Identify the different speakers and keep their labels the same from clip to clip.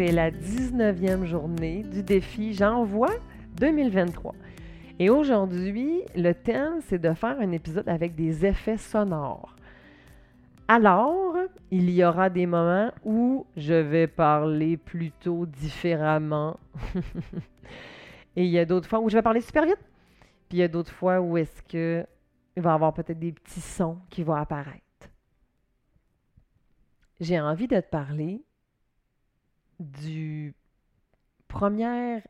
Speaker 1: C'est la 19e journée du défi J'envoie 2023. Et aujourd'hui, le thème, c'est de faire un épisode avec des effets sonores. Alors, il y aura des moments où je vais parler plutôt différemment. Et il y a d'autres fois où je vais parler super vite. Puis il y a d'autres fois où est-ce que il va y avoir peut-être des petits sons qui vont apparaître. J'ai envie de te parler du,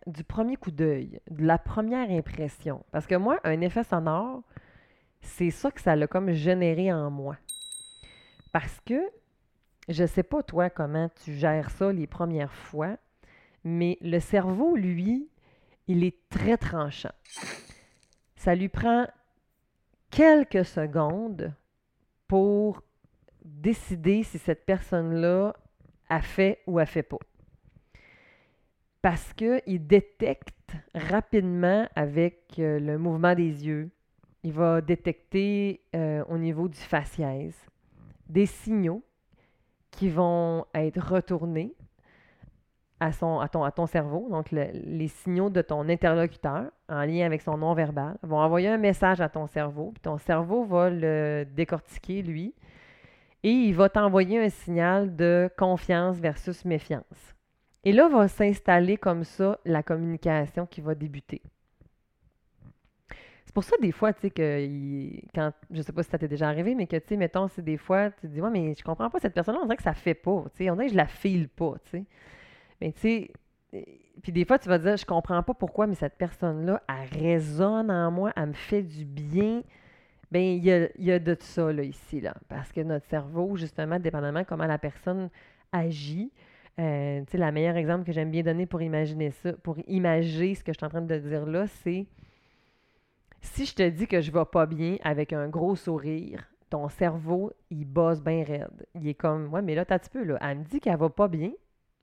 Speaker 1: du premier coup d'œil, de la première impression. Parce que moi, un effet sonore, c'est ça que ça l'a comme généré en moi. Parce que je sais pas toi comment tu gères ça les premières fois, mais le cerveau, lui, il est très tranchant. Ça lui prend quelques secondes pour décider si cette personne-là a fait ou a fait pas. Parce qu'il détecte rapidement avec euh, le mouvement des yeux, il va détecter euh, au niveau du faciès des signaux qui vont être retournés à, ton cerveau, donc les signaux de ton interlocuteur en lien avec son non-verbal, vont envoyer un message à ton cerveau, puis ton cerveau va le décortiquer, lui, et il va t'envoyer un signal de confiance versus méfiance. Et là va s'installer comme ça la communication qui va débuter. C'est pour ça, des fois, tu sais, que quand, je sais pas si ça t'est déjà arrivé, mais que, tu sais, mettons, c'est des fois, tu te dis, ouais, mais je comprends pas cette personne-là, on dirait que ça fait pas, tu sais, on dirait que je la file pas, tu sais. Mais, tu sais, puis des fois, tu vas dire, je comprends pas pourquoi, mais cette personne-là, elle résonne en moi, elle me fait du bien. Bien, il y a, de ça, là, ici, là. Parce que notre cerveau, justement, dépendamment comment la personne agit, euh, la meilleure exemple que j'aime bien donner pour imaginer ça, pour imaginer ce que je suis en train de dire là, c'est si je te dis que je vais pas bien avec un gros sourire, ton cerveau, il bosse bien raide. Il est comme, ouais, mais là, t'as un petit peu, là. Elle me dit qu'elle va pas bien,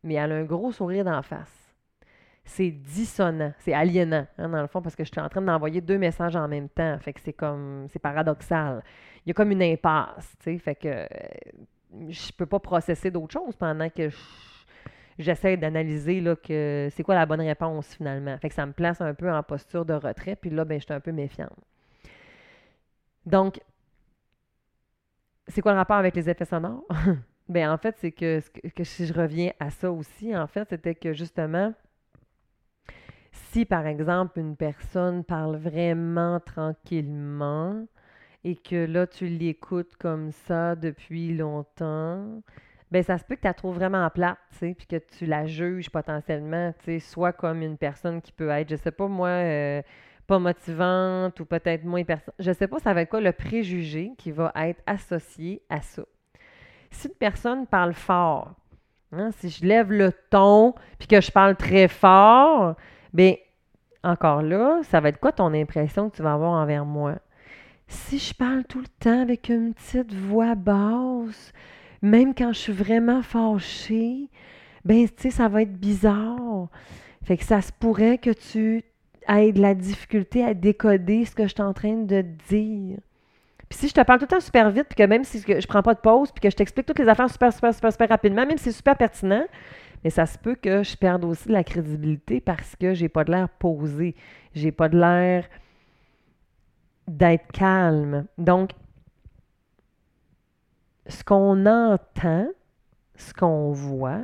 Speaker 1: mais elle a un gros sourire d'en face. C'est dissonant, c'est aliénant, hein, dans le fond, parce que je suis en train d'envoyer deux messages en même temps. Fait que c'est comme, c'est paradoxal. Il y a comme une impasse, tu sais, fait que euh, je peux pas processer d'autres choses pendant que j'essaie d'analyser là, que c'est quoi la bonne réponse finalement. Fait que ça me place un peu en posture de retrait, puis là, ben, je suis un peu méfiante. Donc, c'est quoi le rapport avec les effets sonores? ben en fait, c'est que, que, si je reviens à ça aussi, en fait, c'était que justement, si par exemple une personne parle vraiment tranquillement et que là tu l'écoutes comme ça depuis longtemps, ben ça se peut que tu la trouves vraiment plate, tu sais, puis que tu la juges potentiellement, tu sais, soit comme une personne qui peut être, je sais pas moi, euh, pas motivante ou peut-être moins personne. Je sais pas, ça va être quoi le préjugé qui va être associé à ça. Si une personne parle fort, hein, si je lève le ton puis que je parle très fort, bien, encore là, ça va être quoi ton impression que tu vas avoir envers moi? Si je parle tout le temps avec une petite voix basse, même quand je suis vraiment fâchée, ben, tu sais, ça va être bizarre. Fait que ça se pourrait que tu aies de la difficulté à décoder ce que je suis en train de dire. Puis si je te parle tout le temps super vite, puis que même si je prends pas de pause, puis que je t'explique toutes les affaires super, super, super, super rapidement, même si c'est super pertinent, mais ça se peut que je perde aussi la crédibilité parce que j'ai pas de l'air posé. J'ai pas de l'air d'être calme. Donc, ce qu'on entend, ce qu'on voit,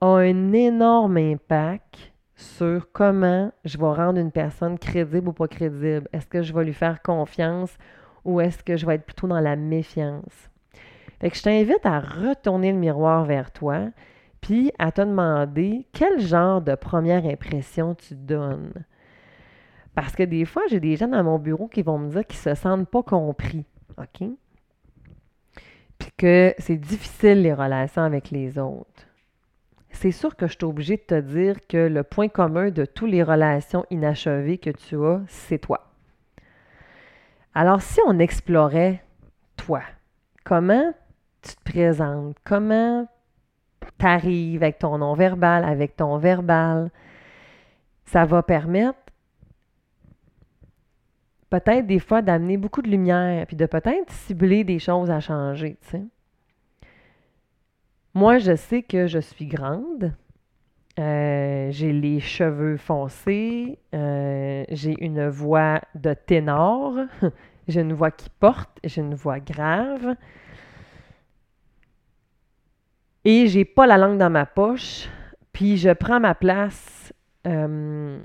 Speaker 1: a un énorme impact sur comment je vais rendre une personne crédible ou pas crédible. Est-ce que je vais lui faire confiance ou est-ce que je vais être plutôt dans la méfiance? Fait que je t'invite à retourner le miroir vers toi, puis à te demander quel genre de première impression tu donnes. Parce que des fois, j'ai des gens dans mon bureau qui vont me dire qu'ils ne se sentent pas compris. OK? Que c'est difficile les relations avec les autres. C'est sûr que je suis obligée de te dire que le point commun de toutes les relations inachevées que tu as, c'est toi. Alors, si on explorait toi, comment tu te présentes, comment tu arrives avec ton non-verbal, avec ton verbal, ça va permettre peut-être des fois d'amener beaucoup de lumière, puis de peut-être cibler des choses à changer. Moi, je sais que je suis grande, Euh, j'ai les cheveux foncés. Euh, j'ai une voix de ténor. j'ai une voix qui porte. J'ai une voix grave. Et j'ai pas la langue dans ma poche. Puis je prends ma place, euh,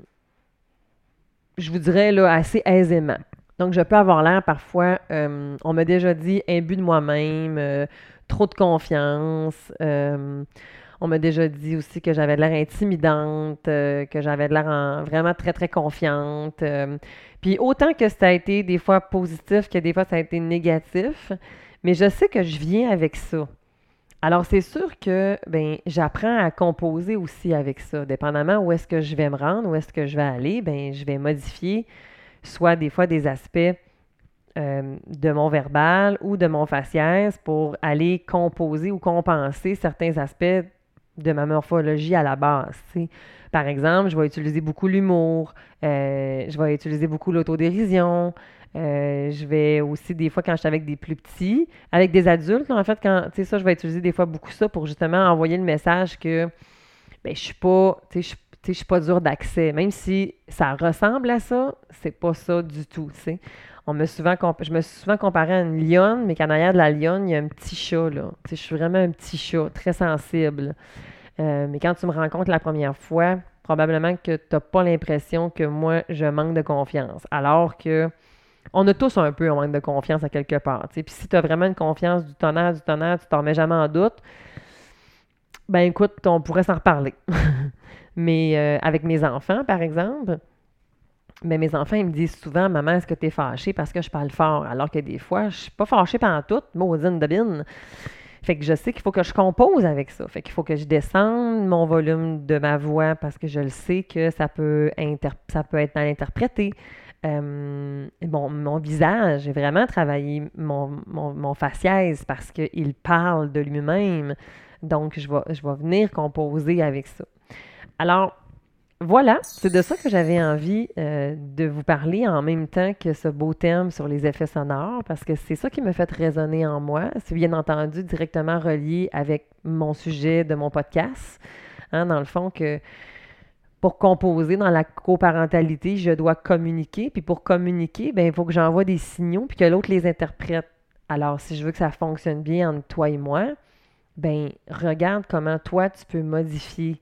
Speaker 1: je vous dirais, là, assez aisément. Donc, je peux avoir l'air parfois, on m'a déjà dit, imbu de moi-même, trop de confiance. On m'a déjà dit aussi que j'avais l'air intimidante, euh, que j'avais l'air vraiment très, très confiante. Euh. puis autant que ça a été des fois positif que des fois ça a été négatif, mais je sais que je viens avec ça. Alors, c'est sûr que ben, j'apprends à composer aussi avec ça. Dépendamment où est-ce que je vais me rendre, où est-ce que je vais aller, ben, je vais modifier soit des fois des aspects euh, de mon verbal ou de mon faciès pour aller composer ou compenser certains aspects de ma morphologie à la base. Par exemple, je vais utiliser beaucoup l'humour, euh, je vais utiliser beaucoup l'autodérision. Euh, je vais aussi, des fois, quand je suis avec des plus petits, avec des adultes, en fait, quand, tu sais, ça, je vais utiliser des fois beaucoup ça pour justement envoyer le message que, ben, je suis pas, tu sais, je pas dur d'accès. Même si ça ressemble à ça, c'est pas ça du tout. On me souvent je me suis souvent comparé à une lionne, mais qu'en arrière de la lionne, il y a un petit chat, là. je suis vraiment un petit chat, très sensible. Euh, mais quand tu me rencontres la première fois, probablement que tu n'as pas l'impression que moi, je manque de confiance. Alors que on a tous un peu un manque de confiance à quelque part. Puis si tu as vraiment une confiance du tonnerre, du tonnerre, tu t'en remets jamais en doute, ben écoute, on pourrait s'en reparler. mais euh, avec mes enfants, par exemple, mais mes enfants, ils me disent souvent, maman, est-ce que tu es fâchée parce que je parle fort? Alors que des fois, je suis pas fâchée pendant tout, maudine de bine. Fait que je sais qu'il faut que je compose avec ça. Fait qu'il faut que je descende mon volume de ma voix parce que je le sais que ça peut, ça peut être mal interprété. Euh, bon, mon visage, j'ai vraiment travaillé mon, mon, mon faciès parce qu'il parle de lui-même. Donc, je vais, je vais venir composer avec ça. Alors, voilà, c'est de ça que j'avais envie euh, de vous parler en même temps que ce beau thème sur les effets sonores, parce que c'est ça qui me fait résonner en moi. C'est bien entendu directement relié avec mon sujet de mon podcast. Hein, dans le fond, que pour composer dans la coparentalité, je dois communiquer. Puis pour communiquer, ben, il faut que j'envoie des signaux puis que l'autre les interprète. Alors, si je veux que ça fonctionne bien entre toi et moi, ben regarde comment toi tu peux modifier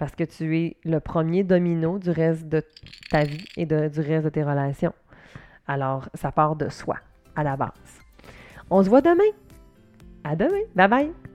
Speaker 1: parce que tu es le premier domino du reste de ta vie et du reste de tes relations. Alors, ça part de soi, à la base. On se voit demain. À demain. Bye bye.